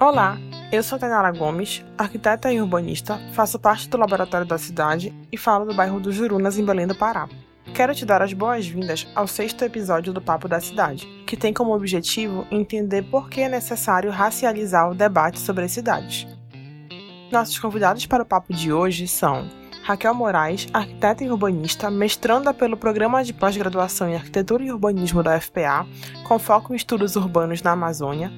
Olá, eu sou Tainara Gomes, arquiteta e urbanista, faço parte do Laboratório da Cidade e falo do bairro dos Jurunas, em Belém do Pará. Quero te dar as boas-vindas ao sexto episódio do Papo da Cidade, que tem como objetivo entender por que é necessário racializar o debate sobre as cidades. Nossos convidados para o papo de hoje são Raquel Moraes, arquiteta e urbanista, mestranda pelo Programa de Pós-Graduação em Arquitetura e Urbanismo da FPA, com foco em estudos urbanos na Amazônia,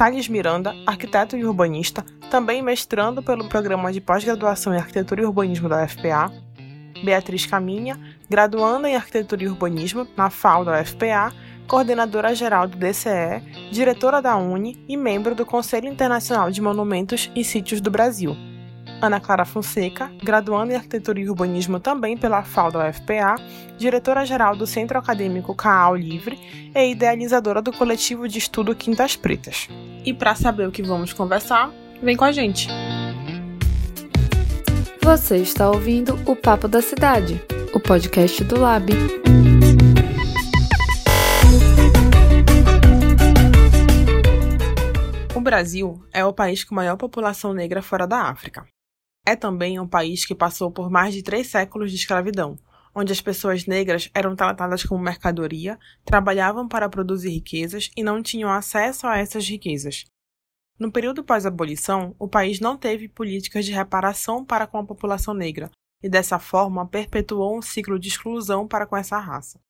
Thales Miranda, arquiteto e urbanista, também mestrando pelo Programa de Pós-Graduação em Arquitetura e Urbanismo da UFPA. Beatriz Caminha, graduanda em Arquitetura e Urbanismo na FAO da UFPA, coordenadora geral do DCE, diretora da UNE e membro do Conselho Internacional de Monumentos e Sítios do Brasil. Ana Clara Fonseca, graduanda em Arquitetura e Urbanismo também pela FAO da UFPA, diretora-geral do Centro Acadêmico CAAL Livre e idealizadora do coletivo de estudo Quintas Pretas. E para saber o que vamos conversar, vem com a gente! Você está ouvindo o Papo da Cidade, o podcast do Lab. O Brasil é o país com maior população negra fora da África. É também um país que passou por mais de três séculos de escravidão, onde as pessoas negras eram tratadas como mercadoria, trabalhavam para produzir riquezas e não tinham acesso a essas riquezas. No período pós-abolição, o país não teve políticas de reparação para com a população negra e, dessa forma, perpetuou um ciclo de exclusão para com essa raça.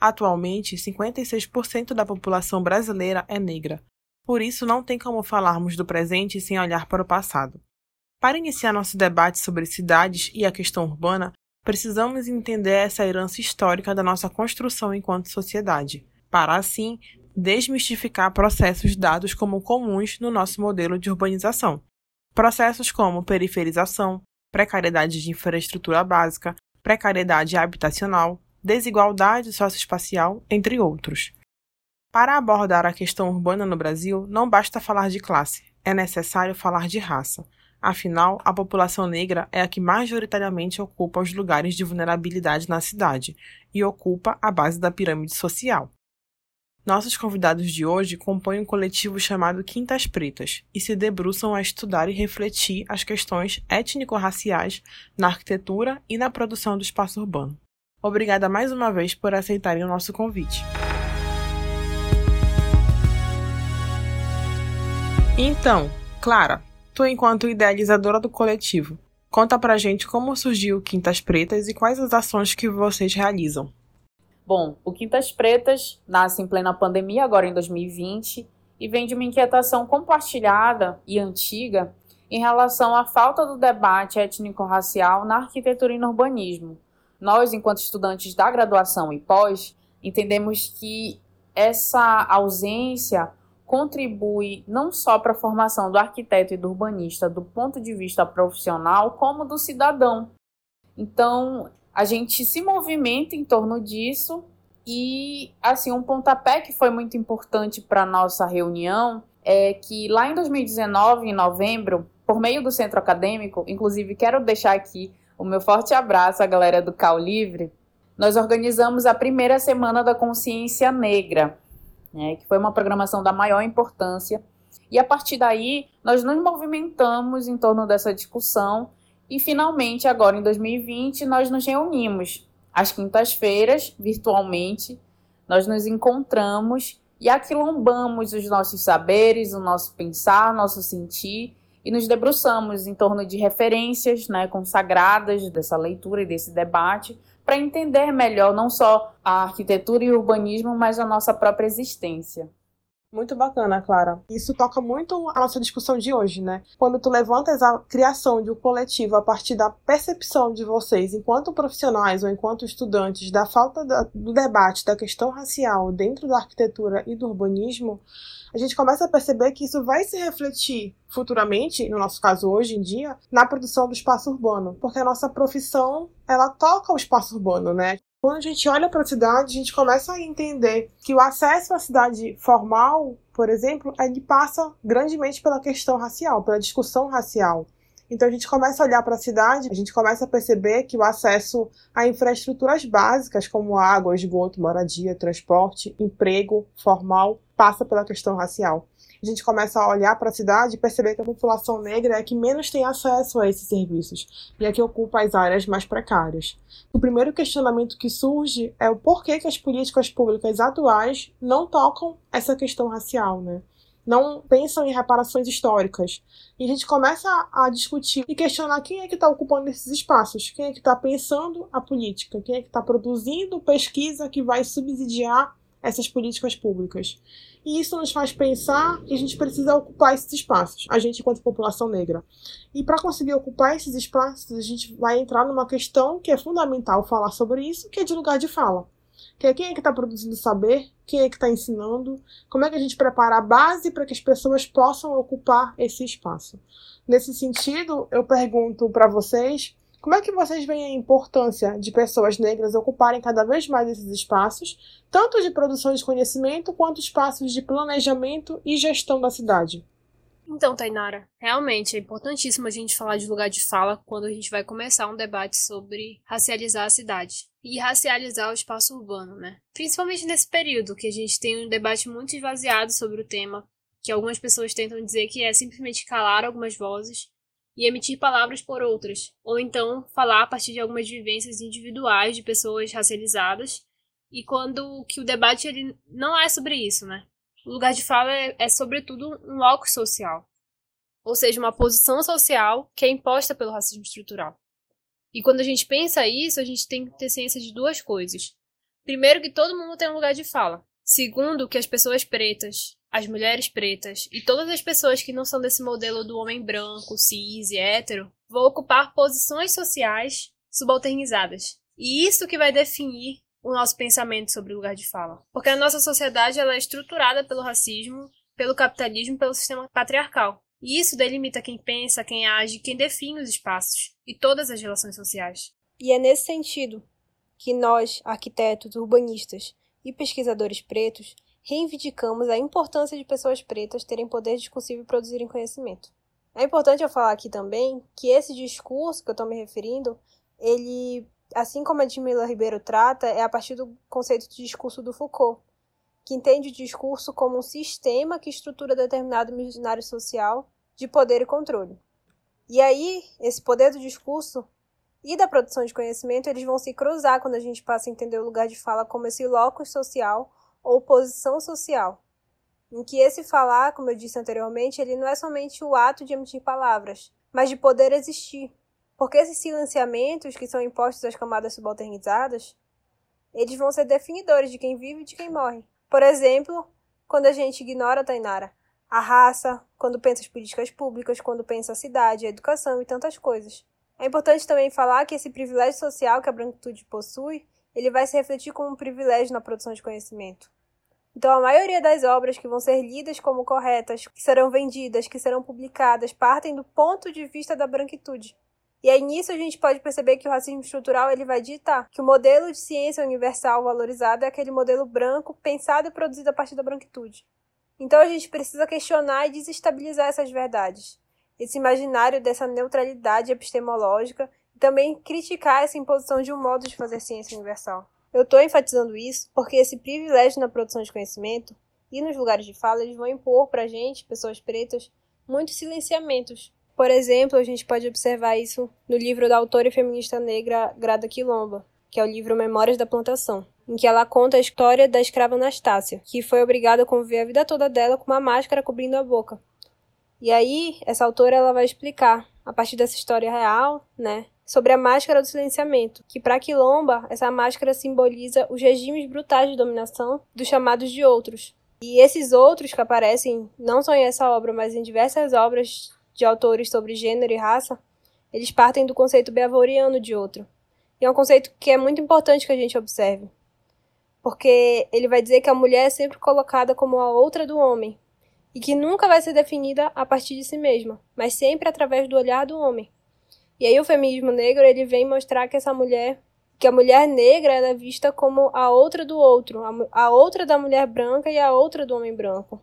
Atualmente, 56% da população brasileira é negra, por isso não tem como falarmos do presente sem olhar para o passado. Para iniciar nosso debate sobre cidades e a questão urbana, precisamos entender essa herança histórica da nossa construção enquanto sociedade, para assim desmistificar processos dados como comuns no nosso modelo de urbanização. Processos como periferização, precariedade de infraestrutura básica, precariedade habitacional, desigualdade socioespacial, entre outros. Para abordar a questão urbana no Brasil, não basta falar de classe, é necessário falar de raça. Afinal, a população negra é a que majoritariamente ocupa os lugares de vulnerabilidade na cidade e ocupa a base da pirâmide social. Nossos convidados de hoje compõem um coletivo chamado Quintas Pretas e se debruçam a estudar e refletir as questões étnico-raciais na arquitetura e na produção do espaço urbano. Obrigada mais uma vez por aceitarem o nosso convite. Então, Clara, tu enquanto idealizadora do coletivo, conta pra gente como surgiu Quintas Pretas e quais as ações que vocês realizam. Bom, o Quintas Pretas nasce em plena pandemia, agora em 2020, e vem de uma inquietação compartilhada e antiga em relação à falta do debate étnico-racial na arquitetura e no urbanismo. Nós, enquanto estudantes da graduação e pós, entendemos que essa ausência contribui não só para a formação do arquiteto e do urbanista do ponto de vista profissional, como do cidadão. Então, a gente se movimenta em torno disso e, assim, um pontapé que foi muito importante para nossa reunião é que lá em 2019, em novembro, por meio do centro acadêmico, inclusive quero deixar aqui o meu forte abraço à galera do Cal Livre, nós organizamos a primeira semana da consciência negra, né, que foi uma programação da maior importância. E a partir daí, nós nos movimentamos em torno dessa discussão e finalmente, agora em 2020, nós nos reunimos às quintas-feiras, virtualmente, nós nos encontramos e aquilombamos os nossos saberes, o nosso pensar, o nosso sentir e nos debruçamos em torno de referências né, consagradas dessa leitura e desse debate para entender melhor não só a arquitetura e o urbanismo, mas a nossa própria existência. Muito bacana, Clara. Isso toca muito a nossa discussão de hoje, né? Quando tu levantas a criação de um coletivo a partir da percepção de vocês, enquanto profissionais ou enquanto estudantes, da falta do debate da questão racial dentro da arquitetura e do urbanismo, a gente começa a perceber que isso vai se refletir futuramente, no nosso caso hoje em dia, na produção do espaço urbano, porque a nossa profissão ela toca o espaço urbano, né? Quando a gente olha para a cidade, a gente começa a entender que o acesso à cidade formal, por exemplo, ele passa grandemente pela questão racial, pela discussão racial. Então a gente começa a olhar para a cidade, a gente começa a perceber que o acesso a infraestruturas básicas como água, esgoto, moradia, transporte, emprego formal passa pela questão racial. A gente começa a olhar para a cidade e perceber que a população negra é a que menos tem acesso a esses serviços e é a que ocupa as áreas mais precárias. O primeiro questionamento que surge é o porquê que as políticas públicas atuais não tocam essa questão racial, né? não pensam em reparações históricas. E a gente começa a discutir e questionar quem é que está ocupando esses espaços, quem é que está pensando a política, quem é que está produzindo pesquisa que vai subsidiar essas políticas públicas. E isso nos faz pensar que a gente precisa ocupar esses espaços, a gente enquanto população negra. E para conseguir ocupar esses espaços, a gente vai entrar numa questão que é fundamental falar sobre isso, que é de lugar de fala que é quem é que está produzindo saber, quem é que está ensinando, como é que a gente prepara a base para que as pessoas possam ocupar esse espaço. Nesse sentido, eu pergunto para vocês como é que vocês veem a importância de pessoas negras ocuparem cada vez mais esses espaços, tanto de produção de conhecimento quanto espaços de planejamento e gestão da cidade? Então, Tainara, realmente é importantíssimo a gente falar de lugar de fala quando a gente vai começar um debate sobre racializar a cidade e racializar o espaço urbano, né? Principalmente nesse período que a gente tem um debate muito esvaziado sobre o tema, que algumas pessoas tentam dizer que é simplesmente calar algumas vozes e emitir palavras por outras, ou então falar a partir de algumas vivências individuais de pessoas racializadas, e quando que o debate ele não é sobre isso, né? O lugar de fala é, é sobretudo um locus social, ou seja, uma posição social que é imposta pelo racismo estrutural. E quando a gente pensa isso, a gente tem que ter ciência de duas coisas. Primeiro, que todo mundo tem um lugar de fala. Segundo, que as pessoas pretas, as mulheres pretas e todas as pessoas que não são desse modelo do homem branco, cis e hétero vão ocupar posições sociais subalternizadas. E isso que vai definir o nosso pensamento sobre o lugar de fala. Porque a nossa sociedade ela é estruturada pelo racismo, pelo capitalismo, pelo sistema patriarcal. E isso delimita quem pensa, quem age, quem define os espaços e todas as relações sociais. E é nesse sentido que nós, arquitetos, urbanistas e pesquisadores pretos, reivindicamos a importância de pessoas pretas terem poder discursivo e produzirem conhecimento. É importante eu falar aqui também que esse discurso que eu estou me referindo, ele assim como a Edmila Ribeiro trata, é a partir do conceito de discurso do Foucault, que entende o discurso como um sistema que estrutura determinado imaginário social de poder e controle. E aí, esse poder do discurso e da produção de conhecimento, eles vão se cruzar quando a gente passa a entender o lugar de fala como esse locus social ou posição social, em que esse falar, como eu disse anteriormente, ele não é somente o ato de emitir palavras, mas de poder existir, porque esses silenciamentos que são impostos às camadas subalternizadas, eles vão ser definidores de quem vive e de quem morre. Por exemplo, quando a gente ignora, Tainara, a raça, quando pensa as políticas públicas, quando pensa a cidade, a educação e tantas coisas. É importante também falar que esse privilégio social que a branquitude possui, ele vai se refletir como um privilégio na produção de conhecimento. Então, a maioria das obras que vão ser lidas como corretas, que serão vendidas, que serão publicadas, partem do ponto de vista da branquitude. E aí nisso a gente pode perceber que o racismo estrutural ele vai ditar que o modelo de ciência universal valorizado é aquele modelo branco pensado e produzido a partir da branquitude. Então a gente precisa questionar e desestabilizar essas verdades, esse imaginário dessa neutralidade epistemológica e também criticar essa imposição de um modo de fazer ciência universal. Eu estou enfatizando isso porque esse privilégio na produção de conhecimento e nos lugares de fala eles vão impor para a gente, pessoas pretas, muitos silenciamentos por exemplo, a gente pode observar isso no livro da autora e feminista negra Grada Quilomba, que é o livro Memórias da Plantação, em que ela conta a história da escrava Anastácia, que foi obrigada a conviver a vida toda dela com uma máscara cobrindo a boca. E aí, essa autora ela vai explicar, a partir dessa história real, né, sobre a máscara do silenciamento, que para Quilomba, essa máscara simboliza os regimes brutais de dominação dos chamados de outros. E esses outros que aparecem não só em essa obra, mas em diversas obras de autores sobre gênero e raça, eles partem do conceito beavoriano de outro. E é um conceito que é muito importante que a gente observe. Porque ele vai dizer que a mulher é sempre colocada como a outra do homem, e que nunca vai ser definida a partir de si mesma, mas sempre através do olhar do homem. E aí o feminismo negro, ele vem mostrar que essa mulher, que a mulher negra é vista como a outra do outro, a outra da mulher branca e a outra do homem branco.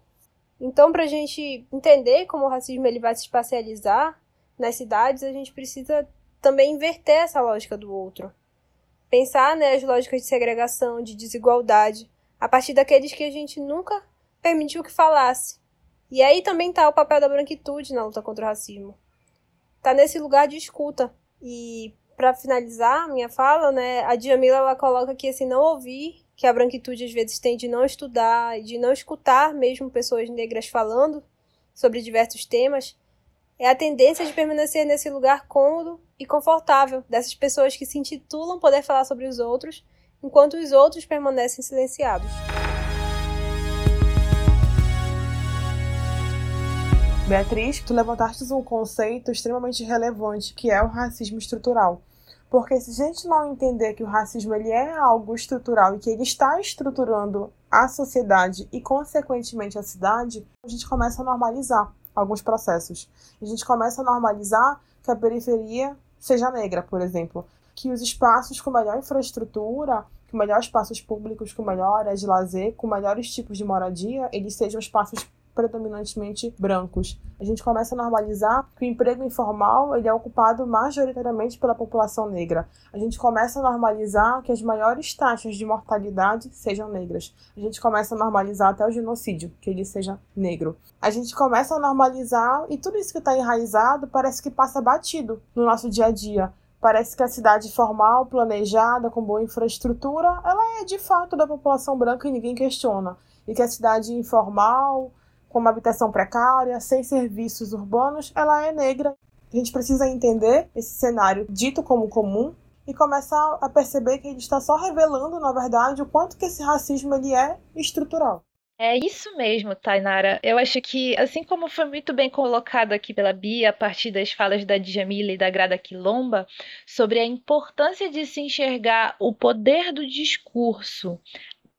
Então, para a gente entender como o racismo ele vai se espacializar nas cidades, a gente precisa também inverter essa lógica do outro. Pensar né, as lógicas de segregação, de desigualdade, a partir daqueles que a gente nunca permitiu que falasse. E aí também está o papel da branquitude na luta contra o racismo. Está nesse lugar de escuta. E para finalizar minha fala, né, a Djamila ela coloca que esse não ouvir, que a branquitude às vezes tem de não estudar, de não escutar mesmo pessoas negras falando sobre diversos temas, é a tendência de permanecer nesse lugar cômodo e confortável dessas pessoas que se intitulam poder falar sobre os outros, enquanto os outros permanecem silenciados. Beatriz, tu levantaste um conceito extremamente relevante, que é o racismo estrutural. Porque se a gente não entender que o racismo ele é algo estrutural e que ele está estruturando a sociedade e, consequentemente, a cidade, a gente começa a normalizar alguns processos. A gente começa a normalizar que a periferia seja negra, por exemplo. Que os espaços com melhor infraestrutura, com melhores espaços públicos, com melhores de lazer, com melhores tipos de moradia, eles sejam espaços predominantemente brancos. A gente começa a normalizar que o emprego informal ele é ocupado majoritariamente pela população negra. A gente começa a normalizar que as maiores taxas de mortalidade sejam negras. A gente começa a normalizar até o genocídio, que ele seja negro. A gente começa a normalizar e tudo isso que está enraizado parece que passa batido no nosso dia a dia. Parece que a cidade formal, planejada, com boa infraestrutura, ela é de fato da população branca e ninguém questiona. E que a cidade informal, com uma habitação precária, sem serviços urbanos, ela é negra. A gente precisa entender esse cenário dito como comum e começar a perceber que ele está só revelando, na verdade, o quanto que esse racismo ele é estrutural. É isso mesmo, Tainara. Eu acho que, assim como foi muito bem colocado aqui pela Bia, a partir das falas da Djamila e da Grada Quilomba, sobre a importância de se enxergar o poder do discurso,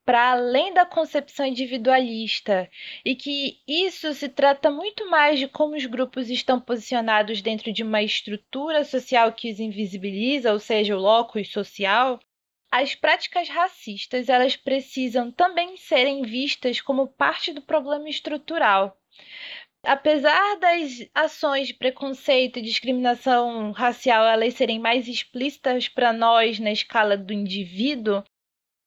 para além da concepção individualista e que isso se trata muito mais de como os grupos estão posicionados dentro de uma estrutura social que os invisibiliza, ou seja, o locus social, as práticas racistas elas precisam também serem vistas como parte do problema estrutural. Apesar das ações de preconceito e discriminação racial elas serem mais explícitas para nós na escala do indivíduo,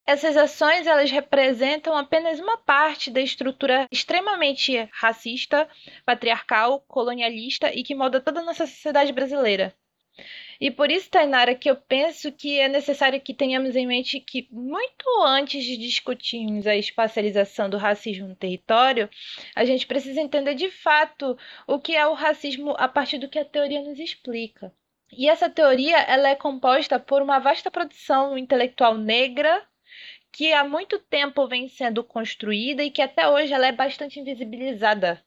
essas ações elas representam apenas uma parte da estrutura extremamente racista, patriarcal, colonialista e que molda toda a nossa sociedade brasileira. E por isso, Tainara, que eu penso que é necessário que tenhamos em mente que, muito antes de discutirmos a espacialização do racismo no território, a gente precisa entender de fato o que é o racismo a partir do que a teoria nos explica. E essa teoria ela é composta por uma vasta produção intelectual negra, que há muito tempo vem sendo construída e que até hoje ela é bastante invisibilizada.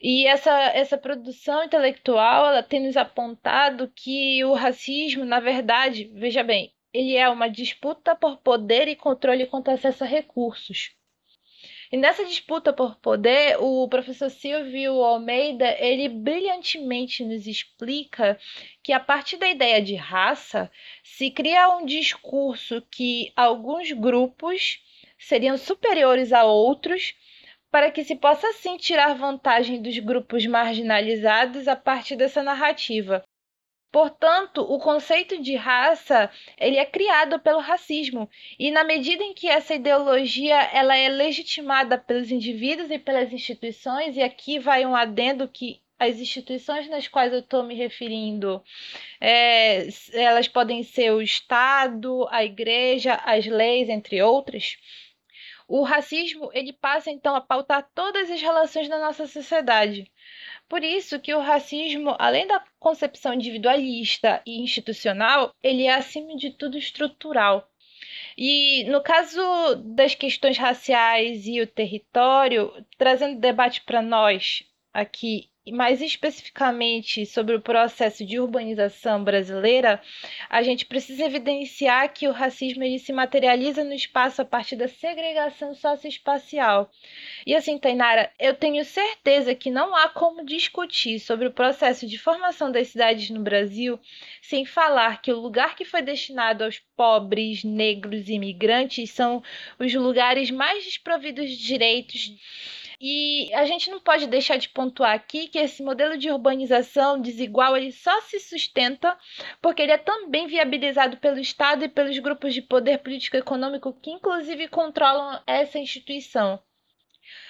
E essa, essa produção intelectual ela tem nos apontado que o racismo, na verdade, veja bem, ele é uma disputa por poder e controle contra acesso a recursos. E nessa disputa por poder, o professor Silvio Almeida, ele brilhantemente nos explica que a partir da ideia de raça, se cria um discurso que alguns grupos seriam superiores a outros para que se possa assim tirar vantagem dos grupos marginalizados a partir dessa narrativa. Portanto, o conceito de raça ele é criado pelo racismo e na medida em que essa ideologia ela é legitimada pelos indivíduos e pelas instituições e aqui vai um adendo que as instituições nas quais eu estou me referindo, é, elas podem ser o Estado, a Igreja, as leis, entre outras. O racismo ele passa então a pautar todas as relações da nossa sociedade. Por isso que o racismo, além da concepção individualista e institucional, ele é acima de tudo estrutural. E no caso das questões raciais e o território, trazendo debate para nós aqui mais especificamente sobre o processo de urbanização brasileira, a gente precisa evidenciar que o racismo ele se materializa no espaço a partir da segregação socioespacial. E assim, Tainara, eu tenho certeza que não há como discutir sobre o processo de formação das cidades no Brasil sem falar que o lugar que foi destinado aos pobres, negros e imigrantes são os lugares mais desprovidos de direitos e a gente não pode deixar de pontuar aqui que esse modelo de urbanização desigual ele só se sustenta porque ele é também viabilizado pelo Estado e pelos grupos de poder político-econômico que inclusive controlam essa instituição.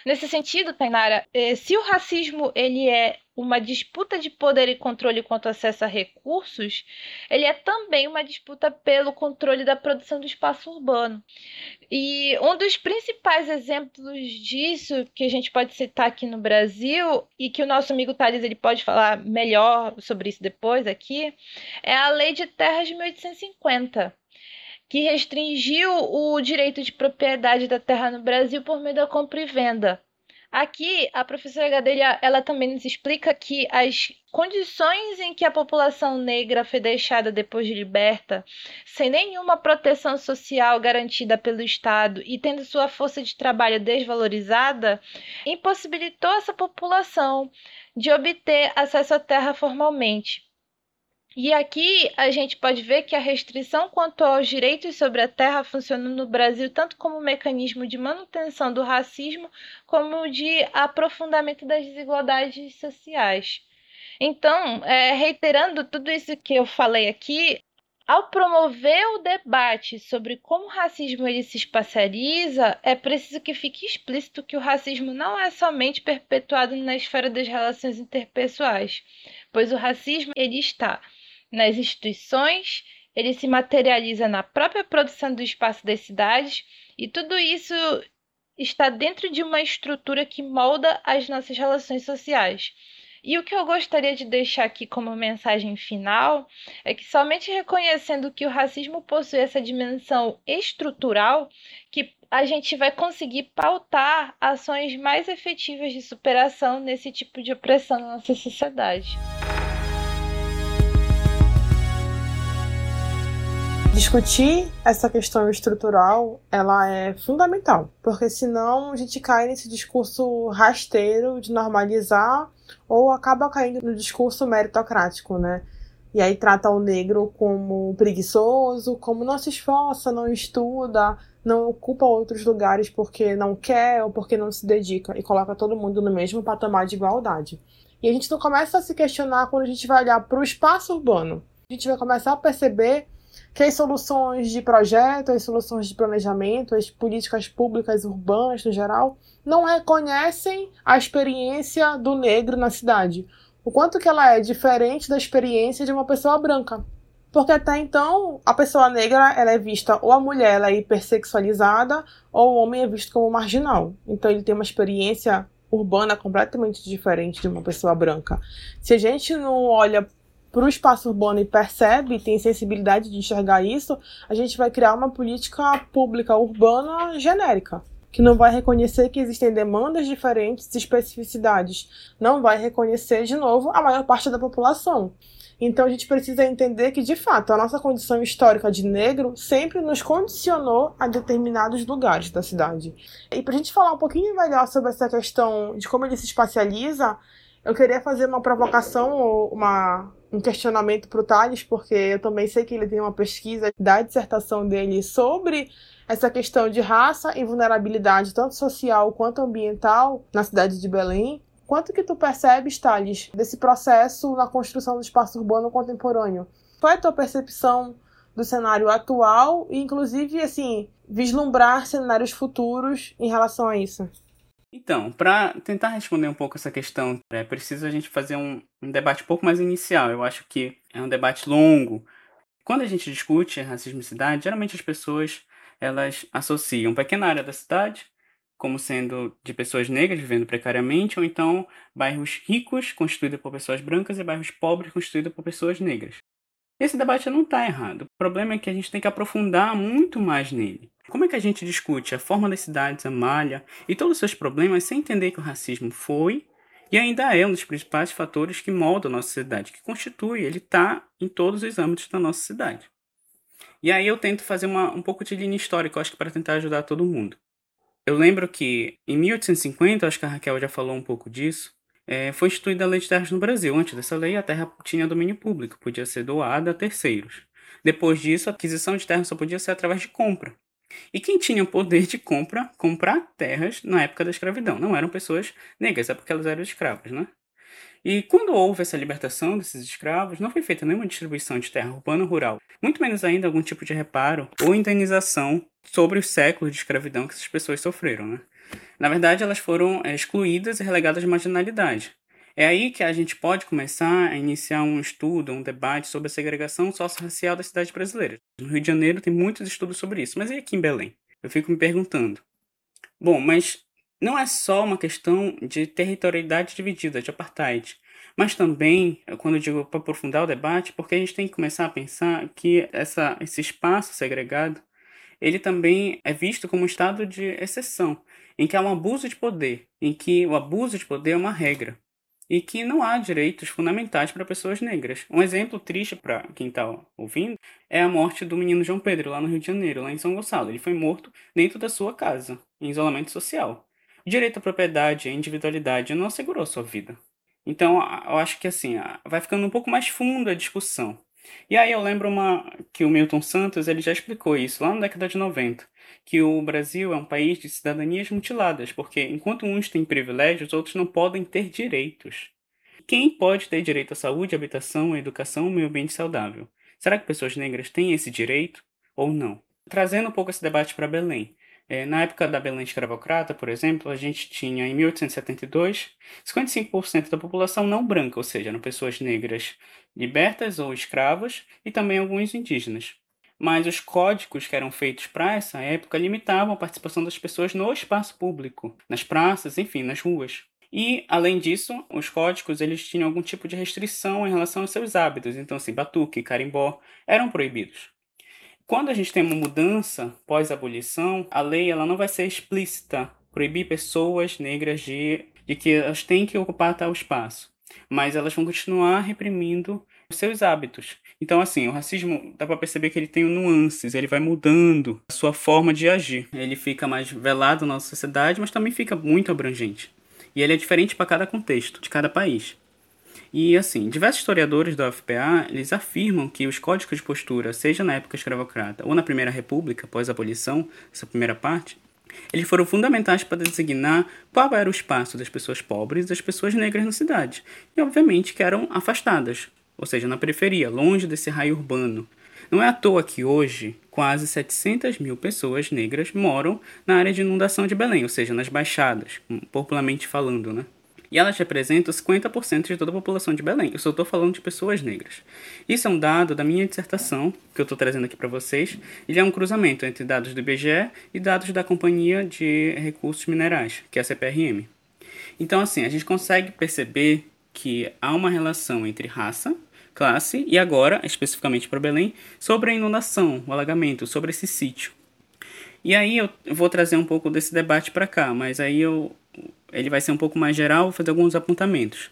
Nesse sentido, Tainara, eh, se o racismo ele é uma disputa de poder e controle quanto acesso a recursos, ele é também uma disputa pelo controle da produção do espaço urbano. E um dos principais exemplos disso que a gente pode citar aqui no Brasil e que o nosso amigo Thales ele pode falar melhor sobre isso depois aqui, é a Lei de Terras de 1850 que restringiu o direito de propriedade da terra no Brasil por meio da compra e venda. Aqui, a professora Gadelha, ela também nos explica que as condições em que a população negra foi deixada depois de liberta, sem nenhuma proteção social garantida pelo Estado e tendo sua força de trabalho desvalorizada, impossibilitou essa população de obter acesso à terra formalmente. E aqui a gente pode ver que a restrição quanto aos direitos sobre a terra funciona no Brasil tanto como mecanismo de manutenção do racismo, como de aprofundamento das desigualdades sociais. Então, é, reiterando tudo isso que eu falei aqui, ao promover o debate sobre como o racismo ele se espacializa, é preciso que fique explícito que o racismo não é somente perpetuado na esfera das relações interpessoais, pois o racismo ele está nas instituições, ele se materializa na própria produção do espaço das cidades, e tudo isso está dentro de uma estrutura que molda as nossas relações sociais. E o que eu gostaria de deixar aqui como mensagem final é que somente reconhecendo que o racismo possui essa dimensão estrutural que a gente vai conseguir pautar ações mais efetivas de superação nesse tipo de opressão na nossa sociedade. Discutir essa questão estrutural, ela é fundamental, porque senão a gente cai nesse discurso rasteiro de normalizar ou acaba caindo no discurso meritocrático, né? E aí trata o negro como preguiçoso, como não se esforça, não estuda, não ocupa outros lugares porque não quer ou porque não se dedica e coloca todo mundo no mesmo patamar de igualdade. E a gente não começa a se questionar quando a gente vai olhar para o espaço urbano. A gente vai começar a perceber que as soluções de projeto, as soluções de planejamento, as políticas públicas urbanas no geral, não reconhecem a experiência do negro na cidade. O quanto que ela é diferente da experiência de uma pessoa branca. Porque até então, a pessoa negra ela é vista, ou a mulher ela é hipersexualizada, ou o homem é visto como marginal. Então ele tem uma experiência urbana completamente diferente de uma pessoa branca. Se a gente não olha para o espaço urbano e percebe, tem sensibilidade de enxergar isso, a gente vai criar uma política pública urbana genérica, que não vai reconhecer que existem demandas diferentes, especificidades, não vai reconhecer de novo a maior parte da população. Então a gente precisa entender que, de fato, a nossa condição histórica de negro sempre nos condicionou a determinados lugares da cidade. E para a gente falar um pouquinho melhor sobre essa questão de como ele se espacializa, eu queria fazer uma provocação ou uma, um questionamento para o Thales, porque eu também sei que ele tem uma pesquisa da dissertação dele sobre essa questão de raça e vulnerabilidade, tanto social quanto ambiental, na cidade de Belém. Quanto que tu percebes, Thales, desse processo na construção do espaço urbano contemporâneo? Qual é a tua percepção do cenário atual e, inclusive, assim, vislumbrar cenários futuros em relação a isso? Então, para tentar responder um pouco essa questão, é preciso a gente fazer um, um, debate um pouco mais inicial. Eu acho que é um debate longo. Quando a gente discute racismo e cidade, geralmente as pessoas elas associam pequena área da cidade como sendo de pessoas negras vivendo precariamente, ou então bairros ricos constituídos por pessoas brancas e bairros pobres constituídos por pessoas negras. Esse debate não está errado. O problema é que a gente tem que aprofundar muito mais nele. Como é que a gente discute a forma das cidades, a malha e todos os seus problemas sem entender que o racismo foi e ainda é um dos principais fatores que molda a nossa sociedade, que constitui, ele está em todos os âmbitos da nossa cidade. E aí eu tento fazer uma, um pouco de linha histórica, acho que para tentar ajudar todo mundo. Eu lembro que em 1850, acho que a Raquel já falou um pouco disso, é, foi instituída a Lei de Terras no Brasil. Antes dessa lei, a terra tinha domínio público, podia ser doada a terceiros. Depois disso, a aquisição de terra só podia ser através de compra. E quem tinha o poder de compra, comprar terras na época da escravidão? Não eram pessoas negras, é porque elas eram escravas, né? E quando houve essa libertação desses escravos, não foi feita nenhuma distribuição de terra urbana ou rural, muito menos ainda algum tipo de reparo ou indenização sobre os séculos de escravidão que essas pessoas sofreram. Né? Na verdade, elas foram é, excluídas e relegadas à marginalidade. É aí que a gente pode começar a iniciar um estudo, um debate sobre a segregação socio-racial das cidades brasileiras. No Rio de Janeiro tem muitos estudos sobre isso, mas e aqui em Belém? Eu fico me perguntando. Bom, mas não é só uma questão de territorialidade dividida, de apartheid, mas também, quando eu digo para aprofundar o debate, porque a gente tem que começar a pensar que essa, esse espaço segregado, ele também é visto como um estado de exceção, em que há um abuso de poder, em que o abuso de poder é uma regra e que não há direitos fundamentais para pessoas negras. Um exemplo triste para quem está ouvindo é a morte do menino João Pedro lá no Rio de Janeiro, lá em São Gonçalo. Ele foi morto dentro da sua casa, em isolamento social. O direito à propriedade, à individualidade não assegurou sua vida. Então, eu acho que assim, vai ficando um pouco mais fundo a discussão. E aí eu lembro uma que o Milton Santos ele já explicou isso lá na década de 90, que o Brasil é um país de cidadanias mutiladas, porque enquanto uns têm privilégios, outros não podem ter direitos. Quem pode ter direito à saúde, habitação, educação e meio ambiente saudável? Será que pessoas negras têm esse direito ou não? Trazendo um pouco esse debate para Belém. É, na época da Belém escravocrata, por exemplo, a gente tinha em 1872 55% da população não branca, ou seja, eram pessoas negras libertas ou escravas e também alguns indígenas. Mas os códigos que eram feitos para essa época limitavam a participação das pessoas no espaço público, nas praças, enfim, nas ruas. E, além disso, os códigos eles tinham algum tipo de restrição em relação aos seus hábitos. Então, assim, batuque carimbó eram proibidos. Quando a gente tem uma mudança pós-abolição, a lei ela não vai ser explícita, proibir pessoas negras de, de que elas têm que ocupar tal espaço, mas elas vão continuar reprimindo os seus hábitos. Então, assim, o racismo dá para perceber que ele tem nuances, ele vai mudando a sua forma de agir. Ele fica mais velado na sociedade, mas também fica muito abrangente. E ele é diferente para cada contexto, de cada país. E assim, diversos historiadores da UFPA, eles afirmam que os códigos de postura, seja na época escravocrata ou na Primeira República, após a abolição, essa primeira parte, eles foram fundamentais para designar qual era o espaço das pessoas pobres e das pessoas negras na cidade, e obviamente que eram afastadas, ou seja, na periferia, longe desse raio urbano. Não é à toa que hoje quase 700 mil pessoas negras moram na área de inundação de Belém, ou seja, nas baixadas, popularmente falando, né? E elas representam 50% de toda a população de Belém. Eu só estou falando de pessoas negras. Isso é um dado da minha dissertação, que eu estou trazendo aqui para vocês. Ele é um cruzamento entre dados do IBGE e dados da Companhia de Recursos Minerais, que é a CPRM. Então, assim, a gente consegue perceber que há uma relação entre raça, classe e agora, especificamente para Belém, sobre a inundação, o alagamento, sobre esse sítio. E aí eu vou trazer um pouco desse debate para cá, mas aí eu ele vai ser um pouco mais geral, vou fazer alguns apontamentos.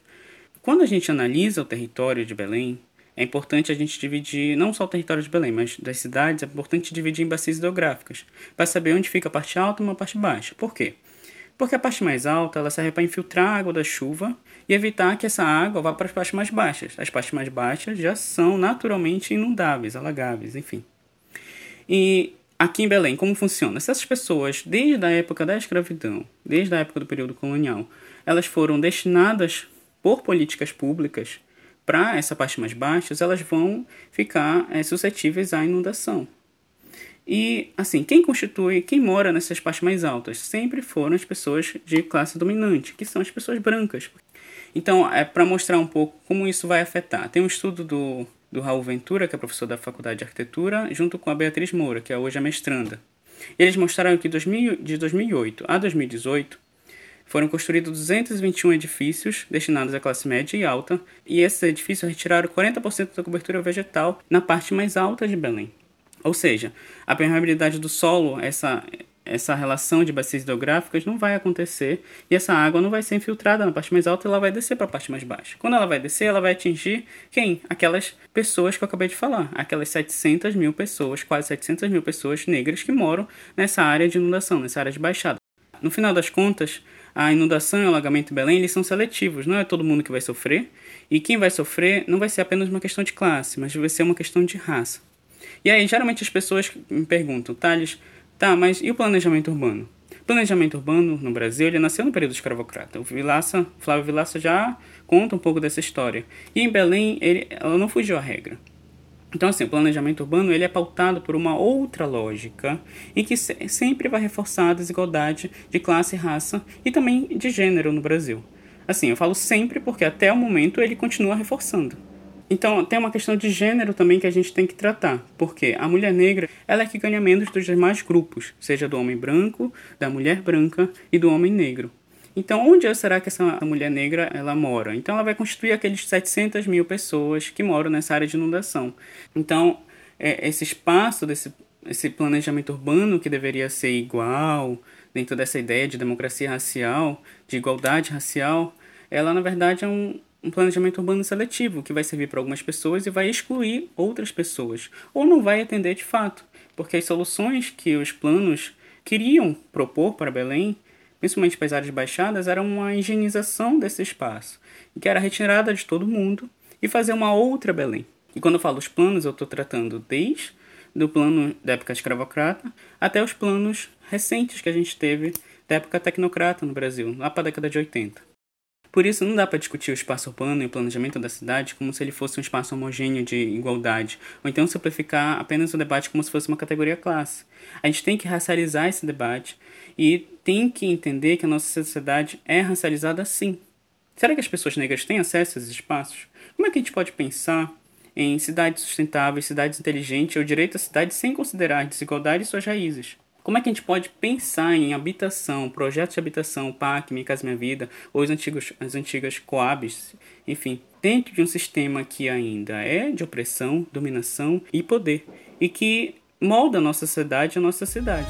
Quando a gente analisa o território de Belém, é importante a gente dividir não só o território de Belém, mas das cidades, é importante dividir em bacias hidrográficas, para saber onde fica a parte alta e uma parte baixa. Por quê? Porque a parte mais alta ela serve para infiltrar a água da chuva e evitar que essa água vá para as partes mais baixas. As partes mais baixas já são naturalmente inundáveis, alagáveis, enfim. E aqui em Belém, como funciona? Essas pessoas, desde a época da escravidão, desde a época do período colonial, elas foram destinadas por políticas públicas para essa parte mais baixa, elas vão ficar é, suscetíveis à inundação. E, assim, quem constitui, quem mora nessas partes mais altas, sempre foram as pessoas de classe dominante, que são as pessoas brancas. Então, é para mostrar um pouco como isso vai afetar. Tem um estudo do do Raul Ventura, que é professor da Faculdade de Arquitetura, junto com a Beatriz Moura, que é hoje a mestranda. Eles mostraram que de 2008 a 2018 foram construídos 221 edifícios destinados à classe média e alta, e esses edifícios retiraram 40% da cobertura vegetal na parte mais alta de Belém. Ou seja, a permeabilidade do solo, essa essa relação de bacias hidrográficas não vai acontecer e essa água não vai ser infiltrada na parte mais alta, ela vai descer para a parte mais baixa. Quando ela vai descer, ela vai atingir quem? Aquelas pessoas que eu acabei de falar, aquelas 700 mil pessoas, quase 700 mil pessoas negras que moram nessa área de inundação, nessa área de baixada. No final das contas, a inundação e o alagamento em Belém eles são seletivos, não é todo mundo que vai sofrer, e quem vai sofrer não vai ser apenas uma questão de classe, mas vai ser uma questão de raça. E aí, geralmente as pessoas me perguntam, Thales, Tá, mas e o planejamento urbano? planejamento urbano no Brasil ele nasceu no período escravocrata. O Vilaça, Flávio Vilaça já conta um pouco dessa história. E em Belém ele, ela não fugiu à regra. Então, assim, o planejamento urbano ele é pautado por uma outra lógica em que se sempre vai reforçar a desigualdade de classe, raça e também de gênero no Brasil. Assim, eu falo sempre porque até o momento ele continua reforçando. Então, tem uma questão de gênero também que a gente tem que tratar, porque a mulher negra ela é que ganha menos dos demais grupos, seja do homem branco, da mulher branca e do homem negro. Então, onde será que essa mulher negra ela mora? Então, ela vai constituir aqueles 700 mil pessoas que moram nessa área de inundação. Então, é, esse espaço desse esse planejamento urbano que deveria ser igual, dentro dessa ideia de democracia racial, de igualdade racial, ela na verdade é um, um planejamento urbano seletivo que vai servir para algumas pessoas e vai excluir outras pessoas, ou não vai atender de fato, porque as soluções que os planos queriam propor para Belém principalmente para as áreas baixadas, era uma higienização desse espaço, que era retirada de todo mundo e fazer uma outra Belém. E quando eu falo os planos, eu estou tratando desde do plano da época escravocrata até os planos recentes que a gente teve da época tecnocrata no Brasil, lá para a década de 80. Por isso, não dá para discutir o espaço urbano e o planejamento da cidade como se ele fosse um espaço homogêneo de igualdade, ou então simplificar apenas o debate como se fosse uma categoria classe. A gente tem que racializar esse debate e tem que entender que a nossa sociedade é racializada sim. Será que as pessoas negras têm acesso a esses espaços? Como é que a gente pode pensar em cidades sustentáveis, cidades inteligentes ou direito à cidade sem considerar desigualdade e suas raízes? Como é que a gente pode pensar em habitação, projetos de habitação, PAC, Minha Casa Minha Vida, ou as, antigos, as antigas Coabs, enfim, dentro de um sistema que ainda é de opressão, dominação e poder, e que molda a nossa sociedade a nossa cidade?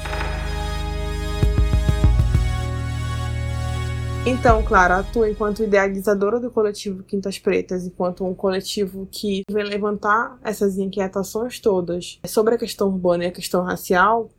Então, Clara, atua enquanto idealizadora do coletivo Quintas Pretas, enquanto um coletivo que vem levantar essas inquietações todas sobre a questão urbana e a questão racial.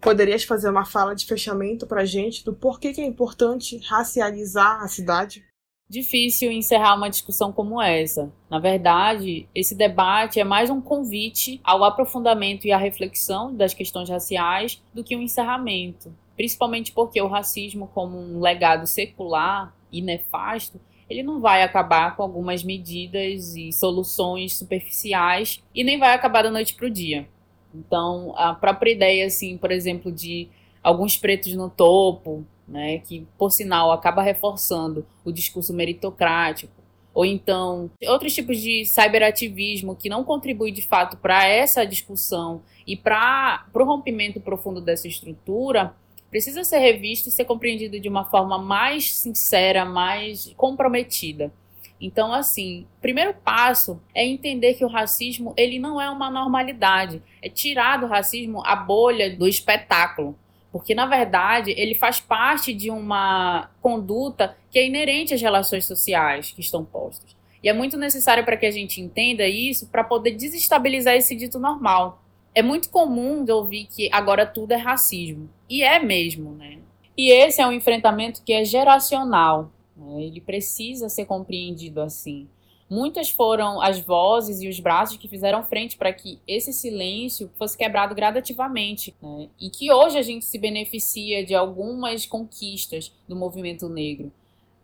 Poderias fazer uma fala de fechamento para a gente do porquê que é importante racializar a cidade? Difícil encerrar uma discussão como essa. Na verdade, esse debate é mais um convite ao aprofundamento e à reflexão das questões raciais do que um encerramento principalmente porque o racismo, como um legado secular e nefasto, ele não vai acabar com algumas medidas e soluções superficiais e nem vai acabar da noite para o dia. Então, a própria ideia, assim, por exemplo, de alguns pretos no topo, né, que por sinal acaba reforçando o discurso meritocrático, ou então outros tipos de cyberativismo que não contribui de fato para essa discussão e para o rompimento profundo dessa estrutura, precisa ser revisto e ser compreendido de uma forma mais sincera, mais comprometida. Então, assim, o primeiro passo é entender que o racismo ele não é uma normalidade. É tirar do racismo a bolha do espetáculo. Porque, na verdade, ele faz parte de uma conduta que é inerente às relações sociais que estão postas. E é muito necessário para que a gente entenda isso para poder desestabilizar esse dito normal. É muito comum de ouvir que agora tudo é racismo. E é mesmo, né? E esse é um enfrentamento que é geracional. Né? Ele precisa ser compreendido assim. Muitas foram as vozes e os braços que fizeram frente para que esse silêncio fosse quebrado gradativamente. Né? E que hoje a gente se beneficia de algumas conquistas do movimento negro.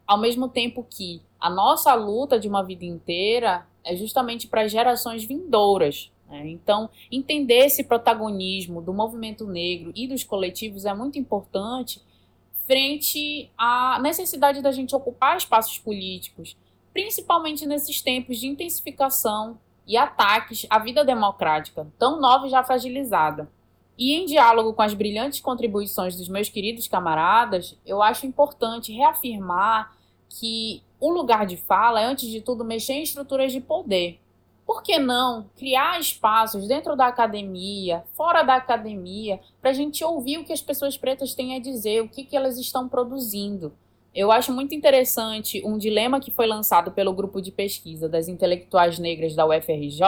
Ao mesmo tempo que a nossa luta de uma vida inteira é justamente para gerações vindouras. Né? Então, entender esse protagonismo do movimento negro e dos coletivos é muito importante frente à necessidade da gente ocupar espaços políticos, principalmente nesses tempos de intensificação e ataques à vida democrática, tão nova e já fragilizada. E em diálogo com as brilhantes contribuições dos meus queridos camaradas, eu acho importante reafirmar que o lugar de fala é, antes de tudo, mexer em estruturas de poder, por que não criar espaços dentro da academia, fora da academia, para a gente ouvir o que as pessoas pretas têm a dizer, o que, que elas estão produzindo? Eu acho muito interessante um dilema que foi lançado pelo grupo de pesquisa das intelectuais negras da UFRJ,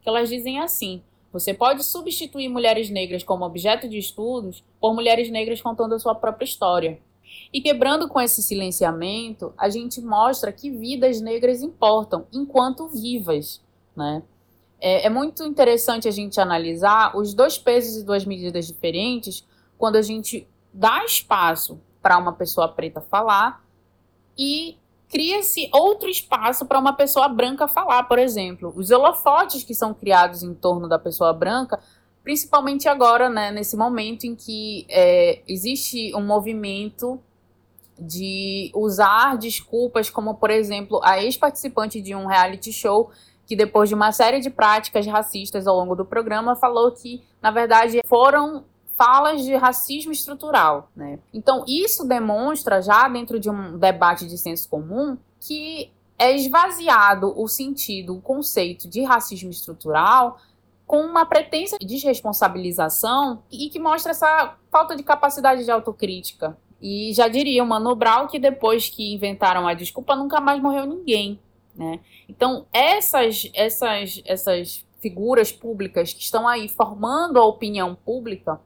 que elas dizem assim: você pode substituir mulheres negras como objeto de estudos por mulheres negras contando a sua própria história. E quebrando com esse silenciamento, a gente mostra que vidas negras importam enquanto vivas. Né? É, é muito interessante a gente analisar os dois pesos e duas medidas diferentes quando a gente dá espaço para uma pessoa preta falar e cria-se outro espaço para uma pessoa branca falar, por exemplo. Os holofotes que são criados em torno da pessoa branca, principalmente agora, né, nesse momento em que é, existe um movimento de usar desculpas, como, por exemplo, a ex-participante de um reality show que depois de uma série de práticas racistas ao longo do programa falou que, na verdade, foram falas de racismo estrutural. Né? Então, isso demonstra, já dentro de um debate de senso comum, que é esvaziado o sentido, o conceito de racismo estrutural com uma pretensa desresponsabilização e que mostra essa falta de capacidade de autocrítica. E já diria o Mano Brown que depois que inventaram a desculpa nunca mais morreu ninguém. Né? Então, essas, essas, essas figuras públicas que estão aí formando a opinião pública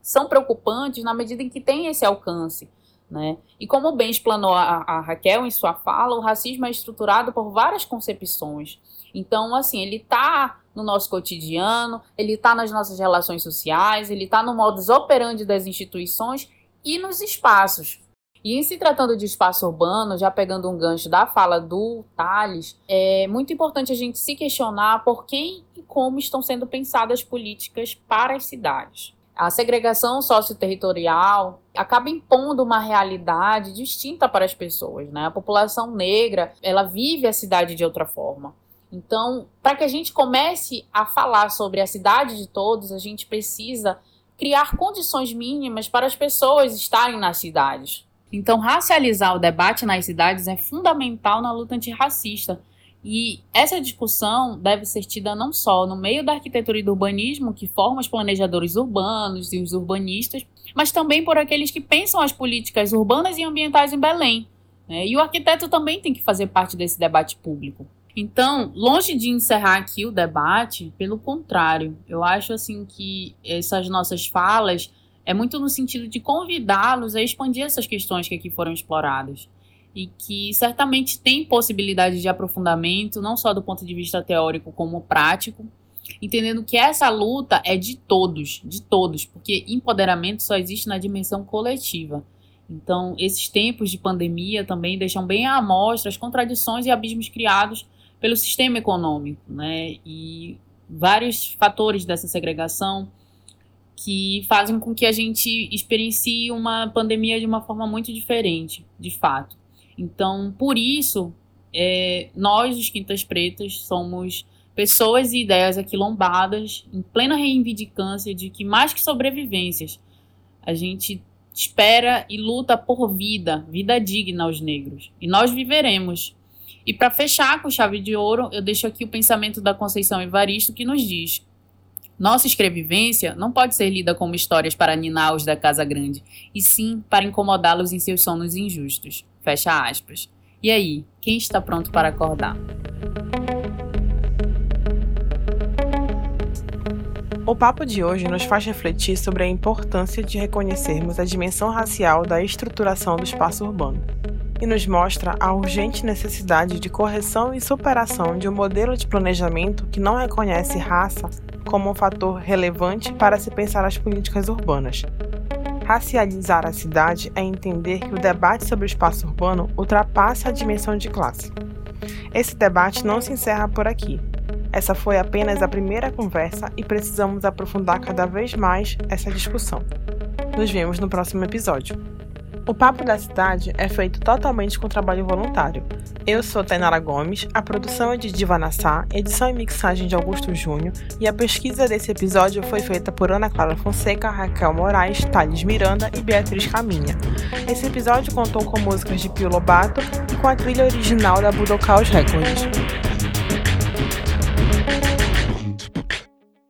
são preocupantes na medida em que tem esse alcance. Né? E como bem explanou a, a Raquel em sua fala, o racismo é estruturado por várias concepções. Então, assim, ele está no nosso cotidiano, ele está nas nossas relações sociais, ele está no modus operandi das instituições e nos espaços. E em se tratando de espaço urbano, já pegando um gancho da fala do Thales, é muito importante a gente se questionar por quem e como estão sendo pensadas políticas para as cidades. A segregação socioterritorial acaba impondo uma realidade distinta para as pessoas, né? A população negra, ela vive a cidade de outra forma. Então, para que a gente comece a falar sobre a cidade de todos, a gente precisa criar condições mínimas para as pessoas estarem nas cidades. Então, racializar o debate nas cidades é fundamental na luta antirracista, e essa discussão deve ser tida não só no meio da arquitetura e do urbanismo, que forma os planejadores urbanos e os urbanistas, mas também por aqueles que pensam as políticas urbanas e ambientais em Belém. Né? E o arquiteto também tem que fazer parte desse debate público. Então, longe de encerrar aqui o debate, pelo contrário, eu acho assim que essas nossas falas é muito no sentido de convidá-los a expandir essas questões que aqui foram exploradas e que certamente tem possibilidade de aprofundamento, não só do ponto de vista teórico como prático, entendendo que essa luta é de todos, de todos, porque empoderamento só existe na dimensão coletiva. Então, esses tempos de pandemia também deixam bem à mostra as contradições e abismos criados pelo sistema econômico, né? E vários fatores dessa segregação que fazem com que a gente experiencie uma pandemia de uma forma muito diferente, de fato. Então, por isso, é, nós, os Quintas Pretas, somos pessoas e ideias aquilombadas em plena reivindicância de que, mais que sobrevivências, a gente espera e luta por vida, vida digna aos negros. E nós viveremos. E para fechar com chave de ouro, eu deixo aqui o pensamento da Conceição Evaristo que nos diz: nossa escrevivência não pode ser lida como histórias para ninar da Casa Grande, e sim para incomodá-los em seus sonos injustos. Fecha aspas. E aí, quem está pronto para acordar? O papo de hoje nos faz refletir sobre a importância de reconhecermos a dimensão racial da estruturação do espaço urbano e nos mostra a urgente necessidade de correção e superação de um modelo de planejamento que não reconhece raça como um fator relevante para se pensar as políticas urbanas. Racializar a cidade é entender que o debate sobre o espaço urbano ultrapassa a dimensão de classe. Esse debate não se encerra por aqui. Essa foi apenas a primeira conversa e precisamos aprofundar cada vez mais essa discussão. Nos vemos no próximo episódio. O Papo da Cidade é feito totalmente com trabalho voluntário. Eu sou Tainara Gomes, a produção é de Diva Nassá, edição e mixagem de Augusto Júnior, e a pesquisa desse episódio foi feita por Ana Clara Fonseca, Raquel Moraes, Thales Miranda e Beatriz Caminha. Esse episódio contou com músicas de Pio Lobato e com a trilha original da Budokaus Records.